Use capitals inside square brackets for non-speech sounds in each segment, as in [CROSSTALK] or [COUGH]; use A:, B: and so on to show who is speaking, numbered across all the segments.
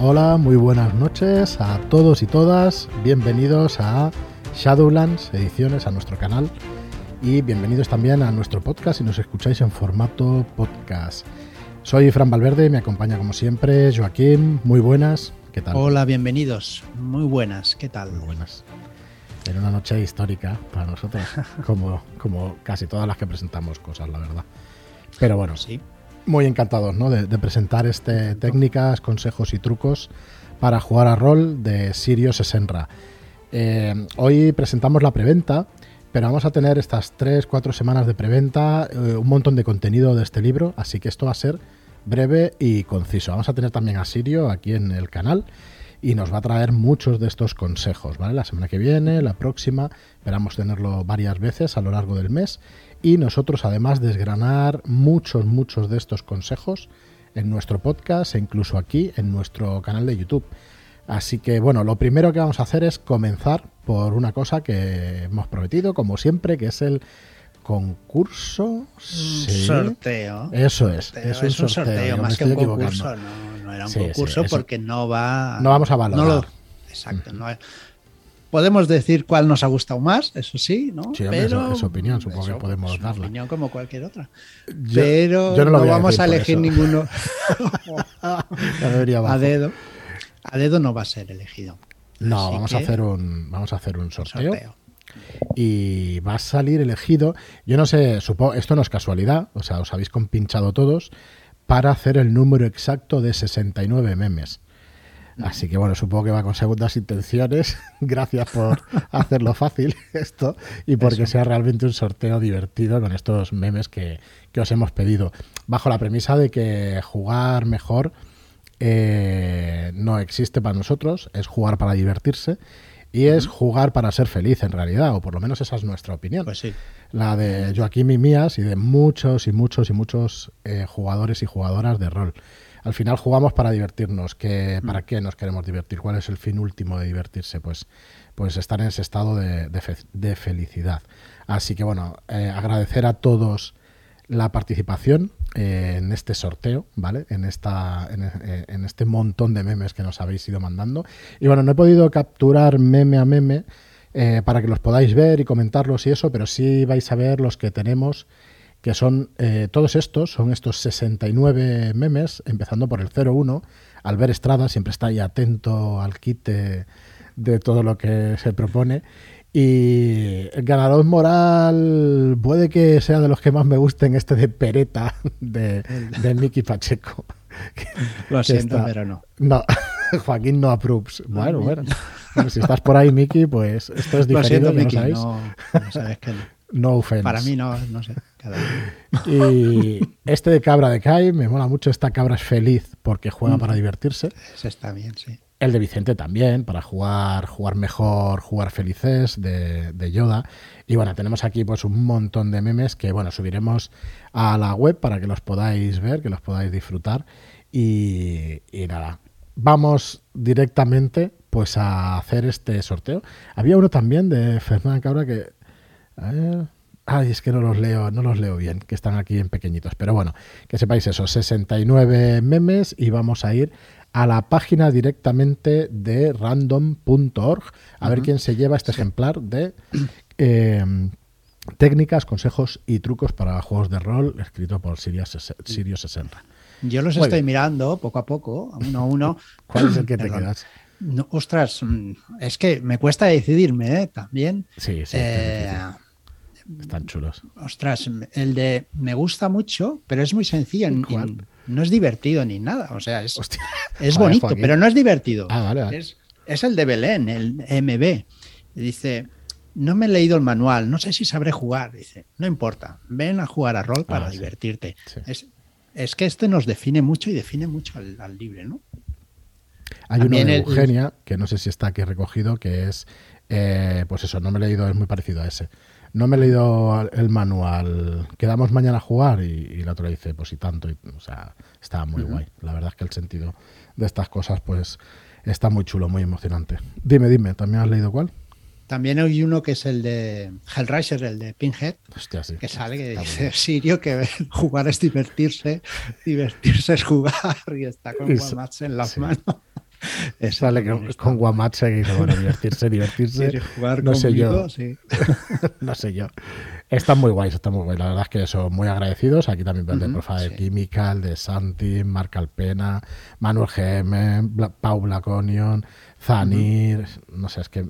A: Hola, muy buenas noches a todos y todas. Bienvenidos a Shadowlands Ediciones, a nuestro canal. Y bienvenidos también a nuestro podcast si nos escucháis en formato podcast. Soy Fran Valverde me acompaña como siempre Joaquín. Muy buenas. ¿Qué tal?
B: Hola, bienvenidos. Muy buenas. ¿Qué tal?
A: Muy buenas. En una noche histórica para nosotros, [LAUGHS] como, como casi todas las que presentamos cosas, la verdad. Pero bueno,
B: Sí.
A: Muy encantados ¿no? de, presentar este técnicas, consejos y trucos para jugar a rol de Sirius Esenra. Eh, hoy presentamos la preventa, pero vamos a tener estas 3-4 semanas de preventa, eh, un montón de contenido de este libro, así que esto va a ser breve y conciso. Vamos a tener también a Sirio aquí en el canal y nos va a traer muchos de estos consejos, ¿vale? La semana que viene, la próxima, esperamos tenerlo varias veces a lo largo del mes y nosotros además desgranar muchos, muchos de estos consejos en nuestro podcast e incluso aquí en nuestro canal de YouTube. Así que bueno, lo primero que vamos a hacer es comenzar por una cosa que hemos prometido, como siempre, que es el concurso. Sí.
B: Sorteo.
A: Eso es,
B: Sorteo.
A: es un
B: Es un
A: sorteo,
B: más que un concurso. No, no era un
A: Sí,
B: concurso porque no va.
A: No vamos a valorar.
B: no lo- exacto. no es- podemos decir cuál nos ha gustado más, eso sí, ¿no?
A: Sí, eso- es opinión, supongo que podemos
B: es una
A: darla.
B: opinión como cualquier otra.
A: Yo-
B: Pero
A: yo no lo a
B: vamos a
A: por
B: elegir
A: eso.
B: ninguno [LAUGHS] [LAUGHS] a dedo. A dedo no va a ser elegido.
A: No,
B: Así
A: vamos a hacer un vamos a hacer un sorteo,
B: sorteo.
A: y va a salir elegido. Yo no sé, supongo esto no es casualidad, o sea, os habéis compinchado todos para hacer el número exacto de 69 memes. Así que bueno, supongo que va con segundas intenciones. [LAUGHS] Gracias por [LAUGHS] hacerlo fácil esto y porque
B: Eso.
A: sea realmente un sorteo divertido con estos memes que, que os hemos pedido. Bajo la premisa de que jugar mejor eh, no existe para nosotros, es jugar para divertirse y es jugar para ser feliz en realidad, o por lo menos esa es nuestra opinión
B: Pues sí.
A: la de Joaquín y mías y de muchos y muchos y muchos eh, jugadores y jugadoras de rol. Al final jugamos para divertirnos. ¿Qué, ¿Para qué nos queremos divertir? ¿Cuál es el fin último de divertirse? Pues, pues estar en ese estado de, de fe- de felicidad. Así que bueno, eh, agradecer a todos la participación eh, en este sorteo, ¿vale? En, esta, en, eh, en este montón de memes que nos habéis ido mandando. Y bueno, no he podido capturar meme a meme eh, para que los podáis ver y comentarlos y eso, pero sí vais a ver los que tenemos, que son eh, todos estos, son estos 69 memes, empezando por el 01. Albert Estrada siempre está ahí atento al kit de, todo lo que se propone. Y el ganador moral puede que sea de los que más me gusten, este de Pereta, [LAUGHS] de, de Miki Pacheco.
B: Lo siento,
A: está-
B: pero no.
A: No, [LAUGHS] Joaquín no approves. Bueno, bueno. Bueno, si estás por ahí, Miki, pues esto es
B: Lo
A: diferido,
B: siento,
A: ya lo
B: Miki. No, no sabes que no.
A: No offense.
B: Para mí no, no sé.
A: Y este de Cabra de Kai, me mola mucho. Esta cabra es feliz porque juega
B: Mm.
A: para divertirse.
B: Ese está bien, sí.
A: El de Vicente también, para jugar, jugar mejor, jugar felices, de, de Yoda. Y bueno, tenemos aquí pues un montón de memes que bueno, subiremos a la web para que los podáis ver, que los podáis disfrutar. Y, y nada, vamos directamente pues a hacer este sorteo. Había uno también de Fernán Cabra que... a ver, Ay, es que no los leo, no los leo bien, que están aquí en pequeñitos. Pero bueno, que sepáis eso, 69 memes y vamos a ir a la página directamente de random.org a ver quién se lleva este ejemplar de eh, técnicas, consejos y trucos para juegos de rol escrito por Sirius Esenra.
B: Yo los
A: Muy
B: estoy
A: bien.
B: mirando poco a poco, uno a uno. [LAUGHS]
A: ¿Cuál es el que te
B: Perdón.
A: quedas?
B: No, ostras, mm, es que me cuesta decidirme ¿eh? también.
A: Sí, sí,
B: Eh,
A: están chulos.
B: ostras, el de me gusta mucho, pero es muy sencillo. no es divertido ni nada. O sea, es,
A: Hostia.
B: es bonito,
A: Joaquín.
B: pero no es divertido.
A: Ah, vale, vale.
B: Es, es el de Belén, el MB. Dice, no me he leído el manual, no sé si sabré jugar. Dice, no importa, ven a jugar a rol para
A: Ah, sí.
B: divertirte.
A: Sí.
B: Es, es que este nos define mucho y define mucho al, al libre, ¿no?
A: Hay uno
B: También
A: de
B: el-
A: Eugenia, que no sé si está aquí recogido, que es, eh, pues eso, no me he leído, es muy parecido a ese. No me he leído el manual, quedamos mañana a jugar y, y la otra dice, pues y tanto, y, o sea, está muy guay. La verdad es que el sentido de estas cosas, pues, está muy chulo, muy emocionante. Dime, dime, ¿también has leído cuál?
B: También hay uno que es el de Hellraiser, el de Pinhead,
A: Hostia, sí.
B: que sale que dice
A: bien.
B: Sirio que jugar es divertirse, divertirse es jugar [LAUGHS] y está con Guamats en las
A: sí.
B: manos. [LAUGHS]
A: Sale con, con Guamatse y dice, bueno, divertirse, [LAUGHS] divertirse.
B: ¿Quieres jugar
A: no sé yo. [LAUGHS]
B: Sí.
A: no sé yo. Están muy guays, están muy guays. La verdad es que son muy agradecidos. Aquí también el de
B: Ujú,
A: Profa de
B: sí.
A: Química, el de Santi, Marc Alpena, Manuel GM, Bla- Pau Blaconion, Zanir, no sé, es que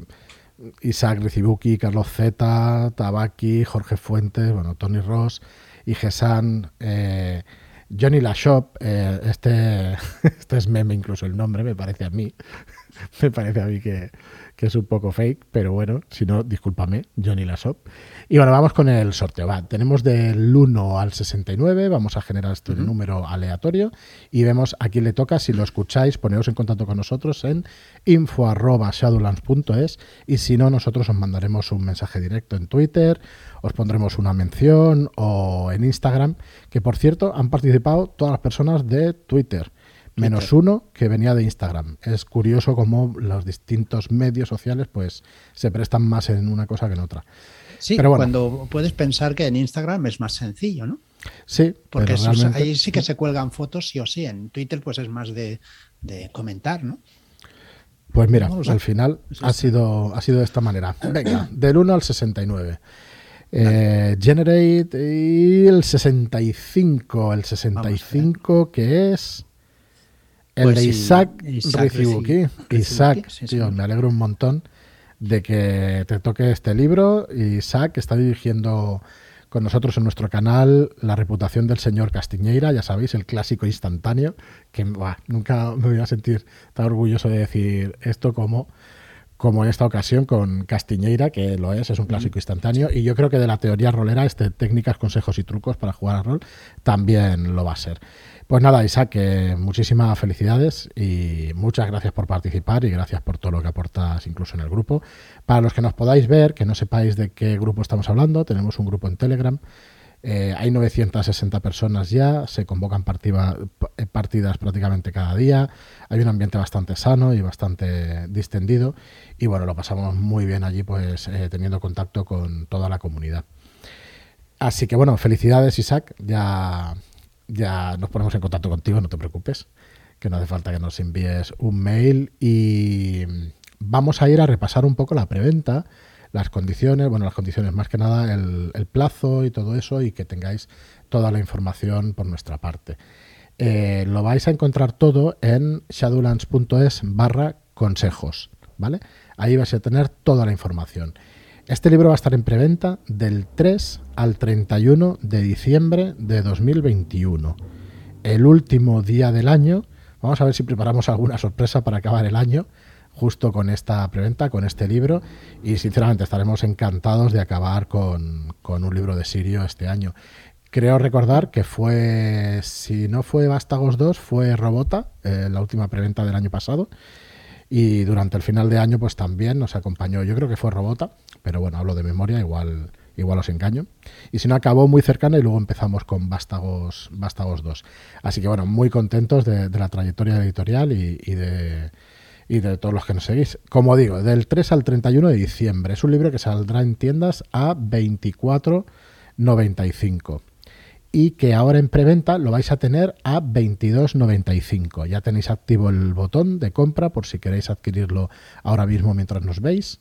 A: Isaac Ricibuki, Carlos Z, Tabaki, Jorge Fuentes, bueno, Tony Ross, Igesan, eh, Johnny Lashop, eh, este, [LAUGHS] este es meme incluso el nombre, me parece a mí. [LAUGHS] me parece a mí que, que es un poco fake, pero bueno, si no, discúlpame, Johnny Lashop. Y bueno, vamos con el sorteo. Va, tenemos del 1 al 69, vamos a generar este número aleatorio y vemos a quién le toca. Si lo escucháis, poneos en contacto con nosotros en info.shadowlands.es y si no, nosotros os mandaremos un mensaje directo en Twitter, os pondremos una mención o en Instagram, que por cierto han participado todas las personas de Twitter. Menos
B: Twitter.
A: uno que venía de Instagram. Es curioso cómo los distintos medios sociales pues se prestan más en una cosa que en otra.
B: Sí,
A: Pero bueno.
B: cuando puedes pensar que en Instagram es más sencillo, ¿no?
A: Sí,
B: Porque
A: pero
B: ahí sí que se cuelgan fotos sí o sí. En Twitter pues es más de, de comentar, ¿no?
A: Pues mira, al final ha sido, ha sido de esta manera. Venga, del 1 al 69. Eh, generate y el 65. El 65 que es el
B: Pues
A: de Isaac,
B: Isaac
A: Rizibuki. Isaac,
B: sí,
A: tío,
B: sí.
A: me alegro un montón de que te toque este libro. Isaac está dirigiendo con nosotros en nuestro canal La reputación del señor Castiñeira, ya sabéis, el clásico instantáneo, que buah, nunca me voy a sentir tan orgulloso de decir esto como, como en esta ocasión con Castiñeira, que lo es, es un clásico instantáneo, y yo creo que de la teoría rolera, este técnicas, consejos y trucos para jugar a rol, también lo va a ser. Pues nada, Isaac, que muchísimas felicidades y muchas gracias por participar y gracias por todo lo que aportas incluso en el grupo. Para los que nos podáis ver, que no sepáis de qué grupo estamos hablando, tenemos un grupo en Telegram. Eh, hay 960 personas ya, se convocan p- partidas prácticamente cada día, hay un ambiente bastante sano y bastante distendido. Y bueno, lo pasamos muy bien allí pues eh, teniendo contacto con toda la comunidad. Así que bueno, felicidades Isaac, ya, ya nos ponemos en contacto contigo, no te preocupes, que no hace falta que nos envíes un mail. Y vamos a ir a repasar un poco la preventa, las condiciones, bueno, las condiciones más que nada, el, plazo y todo eso y que tengáis toda la información por nuestra parte. Eh, lo vais a encontrar todo en shadowlands.es barra consejos, ¿vale? Ahí vais a tener toda la información. Este libro va a estar en preventa del 3 al 31 de diciembre de 2021. El último día del año. Vamos a ver si preparamos alguna sorpresa para acabar el año justo con esta preventa, con este libro. Y sinceramente estaremos encantados de acabar con, con un libro de Sirio este año. Creo recordar que fue, si no fue Vástagos 2, fue Robota, eh, la última preventa del año pasado. Y durante el final de año, pues también nos acompañó, yo creo que fue Robota, pero bueno, hablo de memoria, igual, igual os engaño. Y si no, acabó muy cercana y luego empezamos con Vástagos, Vástagos 2. Así que bueno, muy contentos de, la trayectoria editorial y de, y de todos los que nos seguís. Como digo, del 3 al 31 de diciembre. Es un libro que saldrá en tiendas a 24,95 y que ahora en preventa lo vais a tener a 22.95. Ya tenéis activo el botón de compra por si queréis adquirirlo ahora mismo mientras nos veis.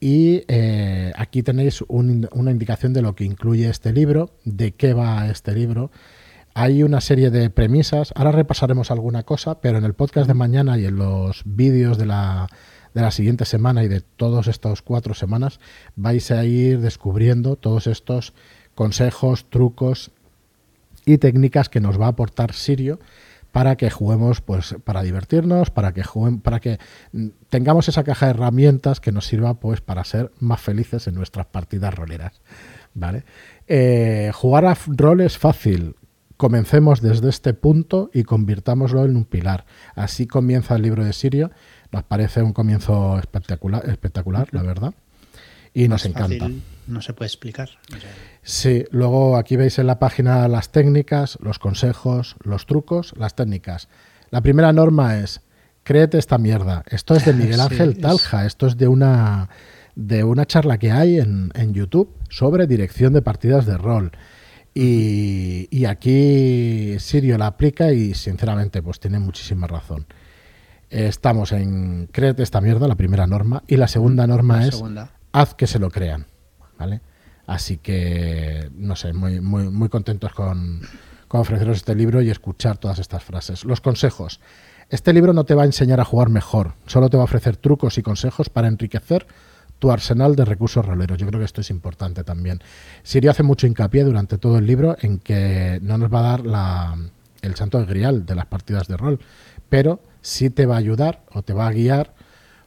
A: Y eh, aquí tenéis un- una indicación de lo que incluye este libro, de qué va este libro. Hay una serie de premisas. Ahora repasaremos alguna cosa, pero en el podcast de mañana y en los vídeos de la, de la siguiente semana y de todos estos cuatro semanas vais a ir descubriendo todos estos consejos, trucos y técnicas que nos va a aportar Sirio para que juguemos, pues, para divertirnos, para que juguem- para que tengamos esa caja de herramientas que nos sirva, pues, para ser más felices en nuestras partidas roleras, ¿vale? Eh, jugar a rol es fácil. Comencemos desde este punto y convirtámoslo en un pilar. Así comienza el libro de Sirio. Nos parece un comienzo espectacular, espectacular, la verdad. Y nos encanta.
B: fácil no se puede explicar.
A: Sí, luego aquí veis en la página las técnicas, los consejos, los trucos, las técnicas. La primera norma es, créete esta mierda. Esto es de [LAUGHS] Miguel Ángel Talja, esto es de una, de una charla que hay en, en YouTube sobre dirección de partidas de rol. Y, y aquí Sirio la aplica y sinceramente pues tiene muchísima razón. estamos en créete esta mierda, la primera norma, y la segunda norma es haz que se lo crean. ¿Vale? Así que, no sé, muy, muy, muy contentos con, con ofreceros este libro y escuchar todas estas frases. Los consejos. Este libro no te va a enseñar a jugar mejor, solo te va a ofrecer trucos y consejos para enriquecer tu arsenal de recursos roleros. Yo creo que esto es importante también. Sirio hace mucho hincapié durante todo el libro en que no nos va a dar la, el santo de grial de las partidas de rol, pero sí te va a ayudar o te va a guiar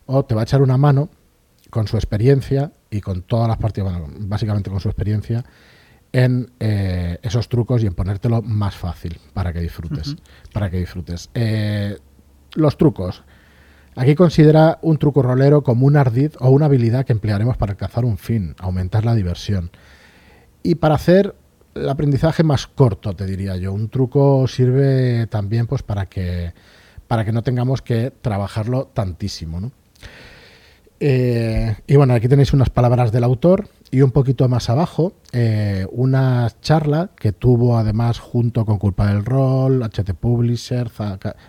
A: o te va a echar una mano con su experiencia y con todas las partidas, bueno, básicamente con su experiencia, en eh, esos trucos y en ponértelo más fácil para que disfrutes. Para que disfrutes. Eh, los trucos. Aquí considera un truco rolero como un ardid o una habilidad que emplearemos para alcanzar un fin, aumentar la diversión. Y para hacer el aprendizaje más corto, te diría yo. Un truco sirve también pues para que para que no tengamos que trabajarlo tantísimo, ¿no? Eh, y bueno, aquí tenéis unas palabras del autor y un poquito más abajo eh, una charla que tuvo además junto con Culpa del Rol, HT Publisher,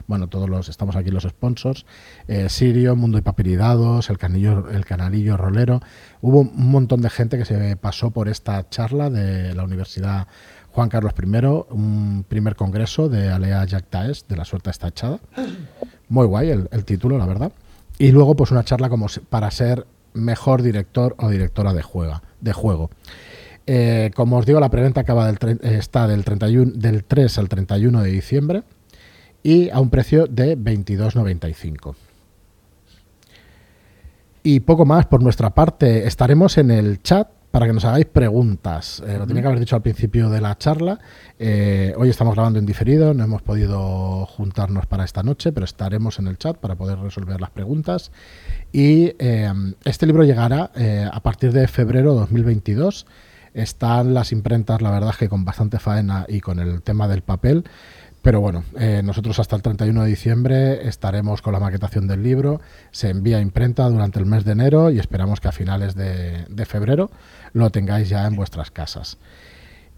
A: bueno, todos los, estamos aquí los sponsors, eh, Sirio, Mundo y Papiridados, el, canillo, el Canalillo Rolero. Hubo un montón de gente que se pasó por esta charla de la Universidad Juan Carlos I, un primer congreso de Alea Jactaes, de la suerte está echada. Muy guay el título, la verdad. Y luego, pues una charla como para ser mejor director o directora de, juega, de juego. Eh, como os digo, la preventa acaba del está del, 31, del 3 al 31 de diciembre y a un precio de 22,95. Y poco más por nuestra parte. Estaremos en el chat para que nos hagáis preguntas. Eh, lo tenía que haber dicho al principio de la charla. Eh, hoy estamos grabando en diferido, no hemos podido juntarnos para esta noche, pero estaremos en el chat para poder resolver las preguntas. Y eh, este libro llegará a partir de febrero de 2022. Están las imprentas, la verdad es que con bastante faena y con el tema del papel. Pero bueno, eh, nosotros hasta el 31 de diciembre estaremos con la maquetación del libro. Se envía a imprenta durante el mes de enero y esperamos que a finales de, febrero lo tengáis ya en vuestras casas.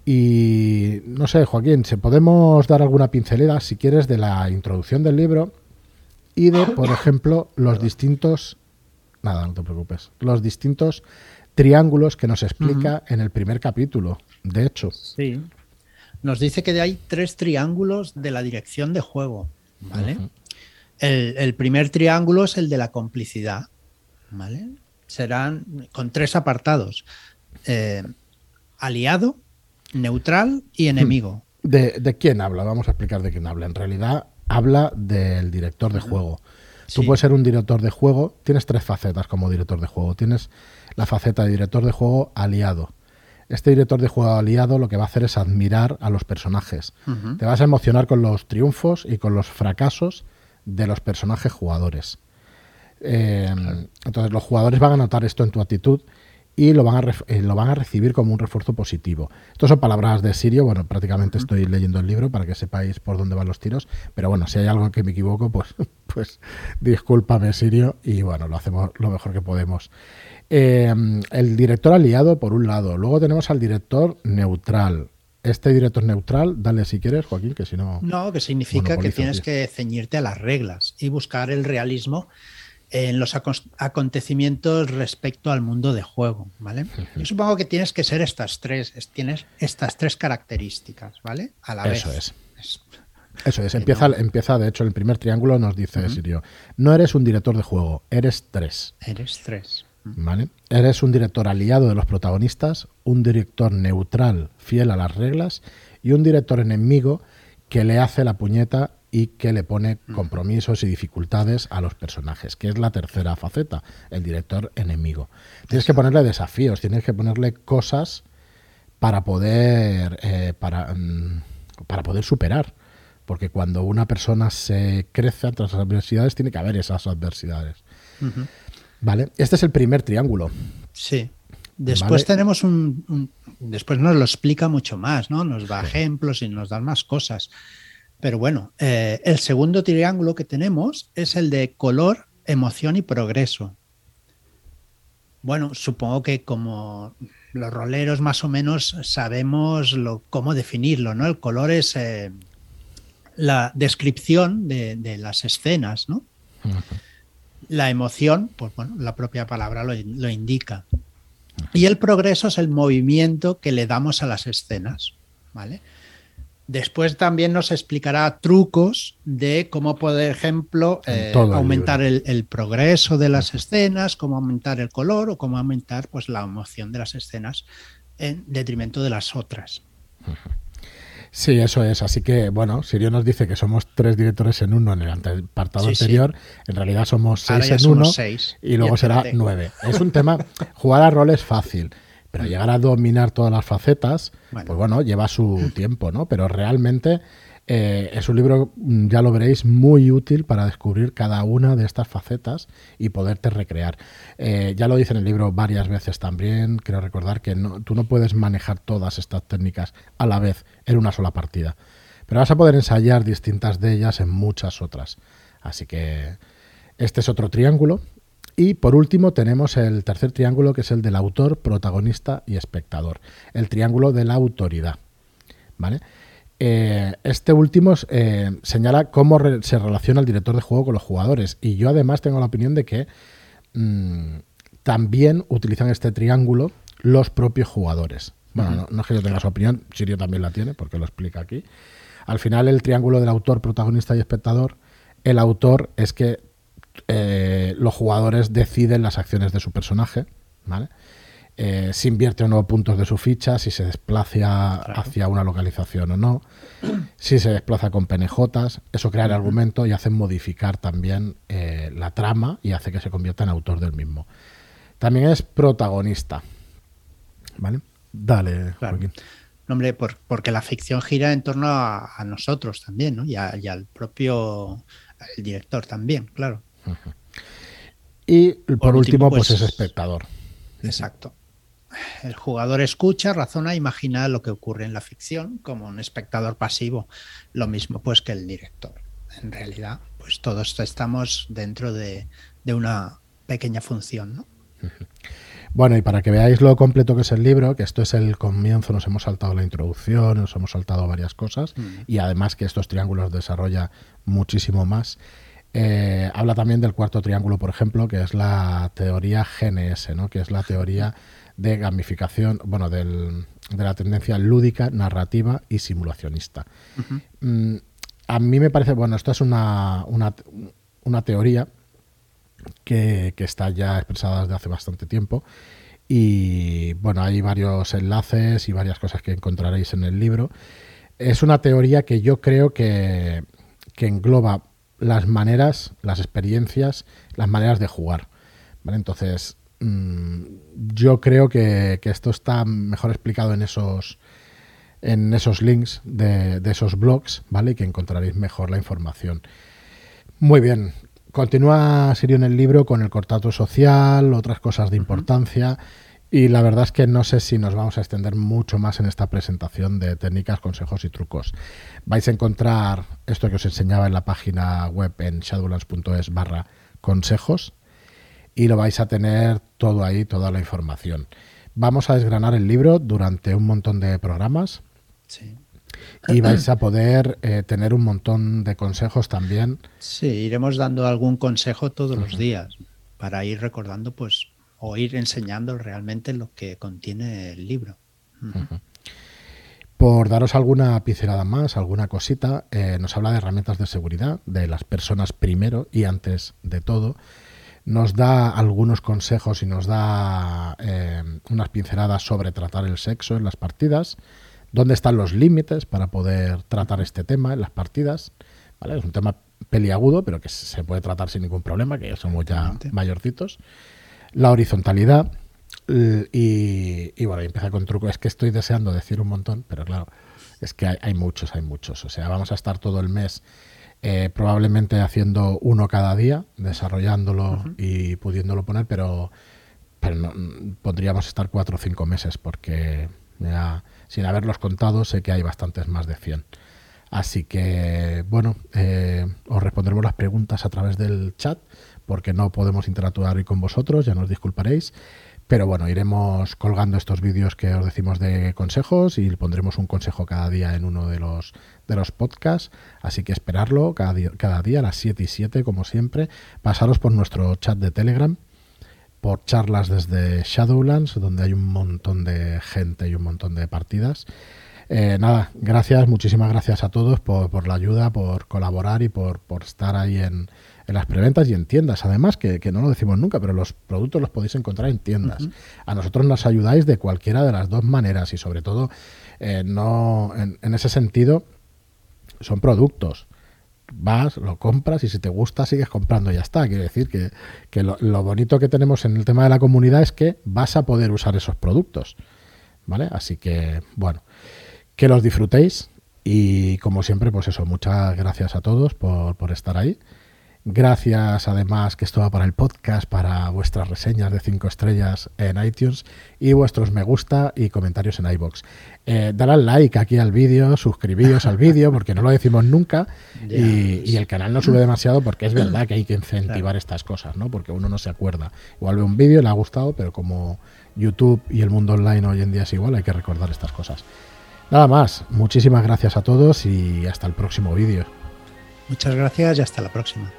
A: Y no sé, Joaquín, si podemos dar alguna pincelada, si quieres, de la introducción del libro y de, por ejemplo, los distintos. Nada, no te preocupes. Los distintos triángulos que nos explica en el primer capítulo, de hecho.
B: Sí, nos dice que hay tres triángulos de la dirección de juego, ¿vale? el, primer triángulo es el de la complicidad, ¿vale? Serán con tres apartados. Eh, aliado, neutral y enemigo.
A: ¿De, quién habla? Vamos a explicar de quién habla. En realidad habla del director de juego. Tú puedes ser un director de juego, tienes tres facetas como director de juego. Tienes la faceta de director de juego aliado, este director de juego aliado lo que va a hacer es admirar a los personajes. Te vas a emocionar con los triunfos y con los fracasos de los personajes jugadores. Eh, entonces los jugadores van a notar esto en tu actitud y lo van, a eh, lo van a recibir como un refuerzo positivo. Estas son palabras de Sirio, bueno, prácticamente estoy leyendo el libro para que sepáis por dónde van los tiros, pero bueno, si hay algo en que me equivoco, pues, [LAUGHS] pues discúlpame Sirio y bueno, lo hacemos lo mejor que podemos. Eh, el director aliado, por un lado. Luego tenemos al director neutral. Este director neutral, dale si quieres, Joaquín, que si no.
B: No, que significa que tienes que ceñirte a las reglas y buscar el realismo en los acontecimientos respecto al mundo de juego, ¿vale? Yo supongo que tienes que ser estas tres, tienes estas tres características, ¿vale?
A: A la Eso es. Eso es, empieza, empieza, de hecho, el primer triángulo nos dice Sirio, no eres un director de juego, eres tres.
B: Eres tres.
A: ¿Vale? Eres un director aliado de los protagonistas, un director neutral, fiel a las reglas, y un director enemigo que le hace la puñeta y que le pone compromisos y dificultades a los personajes, que es la tercera faceta, el director enemigo. Tienes que ponerle desafíos, tienes que ponerle cosas para poder, eh, para, mm, para poder superar. Porque cuando una persona se crece ante las adversidades, tiene que haber esas adversidades. Vale, este es el primer triángulo.
B: Sí. Después tenemos un, Después nos lo explica mucho más, ¿no? Nos da ejemplos y nos da más cosas. Pero bueno, eh, el segundo triángulo que tenemos es el de color, emoción y progreso. Bueno, supongo que como los roleros más o menos sabemos lo, cómo definirlo, ¿no? El color es eh, la descripción de, de, las escenas, ¿no? La emoción, pues bueno, la propia palabra lo, lo indica. Y el progreso es el movimiento que le damos a las escenas, ¿vale? Después también nos explicará trucos de cómo, por ejemplo, eh, aumentar el, progreso de las escenas, cómo aumentar el color o cómo aumentar pues, la emoción de las escenas en detrimento de las otras.
A: Sí, eso es. Así que, bueno, Sirio nos dice que somos tres directores en uno en el apartado anterior. En realidad somos seis en uno. Y luego será nueve. Es un tema. Jugar a rol es fácil. Pero llegar a dominar todas las facetas, pues bueno, lleva su [LAUGHS] tiempo, ¿no? Pero realmente eh, es un libro, mm, ya lo veréis, muy útil para descubrir cada una de estas facetas y poderte recrear. Eh, ya lo dice en el libro varias veces también, quiero recordar que tú no puedes manejar todas estas técnicas a la vez en una sola partida, pero vas a poder ensayar distintas de ellas en muchas otras. Así que este es otro triángulo y por último tenemos el tercer triángulo que es el del autor, protagonista y espectador. El triángulo de la autoridad. ¿Vale? Eh, este último eh, señala cómo se relaciona el director de juego con los jugadores. Y yo además tengo la opinión de que mm, también utilizan este triángulo los propios jugadores. Bueno, no, es que yo tenga su opinión, Sirio también la tiene, porque lo explica aquí. Al final, el triángulo del autor, protagonista y espectador, el autor es que eh, los jugadores deciden las acciones de su personaje, ¿vale? Eh, si invierte o no puntos de su ficha, si se desplaza hacia una localización o no, si se desplaza con PNJs, eso crea el argumento y hace modificar también eh, la trama y hace que se convierta en autor del mismo. También es protagonista. ¿Vale? Dale,
B: hombre, porque la ficción gira en torno a, nosotros también, ¿no? Y, y al propio director también, claro.
A: Y por, último, pues, pues, es espectador.
B: Exacto. El jugador escucha, razona, imagina lo que ocurre en la ficción como un espectador pasivo, lo mismo pues que el director. En realidad, pues todos estamos dentro de, una pequeña función, ¿no?
A: Bueno, y para que veáis lo completo que es el libro, que esto es el comienzo, nos hemos saltado la introducción, nos hemos saltado varias cosas, mm. y además que estos triángulos desarrolla muchísimo más. Eh, habla también del cuarto triángulo, por ejemplo, que es la teoría GNS, ¿no? que es la teoría de gamificación, bueno, de la tendencia lúdica, narrativa y simulacionista. Mm, a mí me parece, bueno, esto es una, una, teoría que, que, está ya expresada desde hace bastante tiempo. Y bueno, hay varios enlaces y varias cosas que encontraréis en el libro. Es una teoría que yo creo que, que engloba las maneras, las experiencias, las maneras de jugar. Entonces, mm, yo creo que, esto está mejor explicado en esos en esos links de, esos blogs, ¿vale? Y que encontraréis mejor la información. Muy bien. Continúa Sirio en el libro con el cortato social, otras cosas de importancia. Y la verdad es que no sé si nos vamos a extender mucho más en esta presentación de técnicas, consejos y trucos. Vais a encontrar esto que os enseñaba en la página web en shadowlands.es barra consejos y lo vais a tener todo ahí, toda la información. Vamos a desgranar el libro durante un montón de programas. Y vais a poder eh, tener un montón de consejos también.
B: Sí, iremos dando algún consejo todos los días para ir recordando pues o ir enseñando realmente lo que contiene el libro.
A: Por daros alguna pincelada más, alguna cosita, eh, nos habla de herramientas de seguridad, de las personas primero y antes de todo. Nos da algunos consejos y nos da eh, unas pinceladas sobre tratar el sexo en las partidas, dónde están los límites para poder tratar este tema en las partidas. Es un tema peliagudo, pero que se puede tratar sin ningún problema, que ya somos ya mayorcitos la horizontalidad y, bueno, y empieza con truco. Es que estoy deseando decir un montón, pero claro, es que hay, muchos, hay muchos. O sea, vamos a estar todo el mes eh, probablemente haciendo uno cada día, desarrollándolo y pudiéndolo poner, pero, pero podríamos estar cuatro o cinco meses porque ya, sin haberlos contado sé que hay bastantes más de 100. Así que, bueno, eh, os responderemos las preguntas a través del chat porque no podemos interactuar hoy con vosotros, ya nos disculparéis. Pero bueno, iremos colgando estos vídeos que os decimos de consejos y pondremos un consejo cada día en uno de los, de los podcasts. Así que esperarlo cada día, cada día a las 7 y 7, como siempre. Pasaros por nuestro chat de Telegram, por charlas desde Shadowlands, donde hay un montón de gente y un montón de partidas. Eh, nada, gracias, muchísimas gracias a todos por, por la ayuda, por colaborar y por, por estar ahí en, en las preventas y en tiendas. Además, que, no lo decimos nunca, pero los productos los podéis encontrar en tiendas. A nosotros nos ayudáis de cualquiera de las dos maneras y sobre todo, eh, no en, ese sentido, son productos. Vas, lo compras y si te gusta sigues comprando y ya está. Quiere decir que, que lo, lo, bonito que tenemos en el tema de la comunidad es que vas a poder usar esos productos. ¿Vale? Así que, bueno, que los disfrutéis y como siempre, pues eso, muchas gracias a todos por, por estar ahí. Gracias además que esto va para el podcast, para vuestras reseñas de 5 estrellas en iTunes y vuestros me gusta y comentarios en iBox. Eh, dale like aquí al vídeo, suscribíos al vídeo porque no lo decimos nunca [LAUGHS] y, el canal no sube demasiado porque es verdad que hay que incentivar estas cosas, ¿no? porque uno no se acuerda. Igual ve un vídeo, le ha gustado, pero como YouTube y el mundo online hoy en día es igual, hay que recordar estas cosas. Nada más, muchísimas gracias a todos y hasta el próximo vídeo.
B: Muchas gracias y hasta la próxima.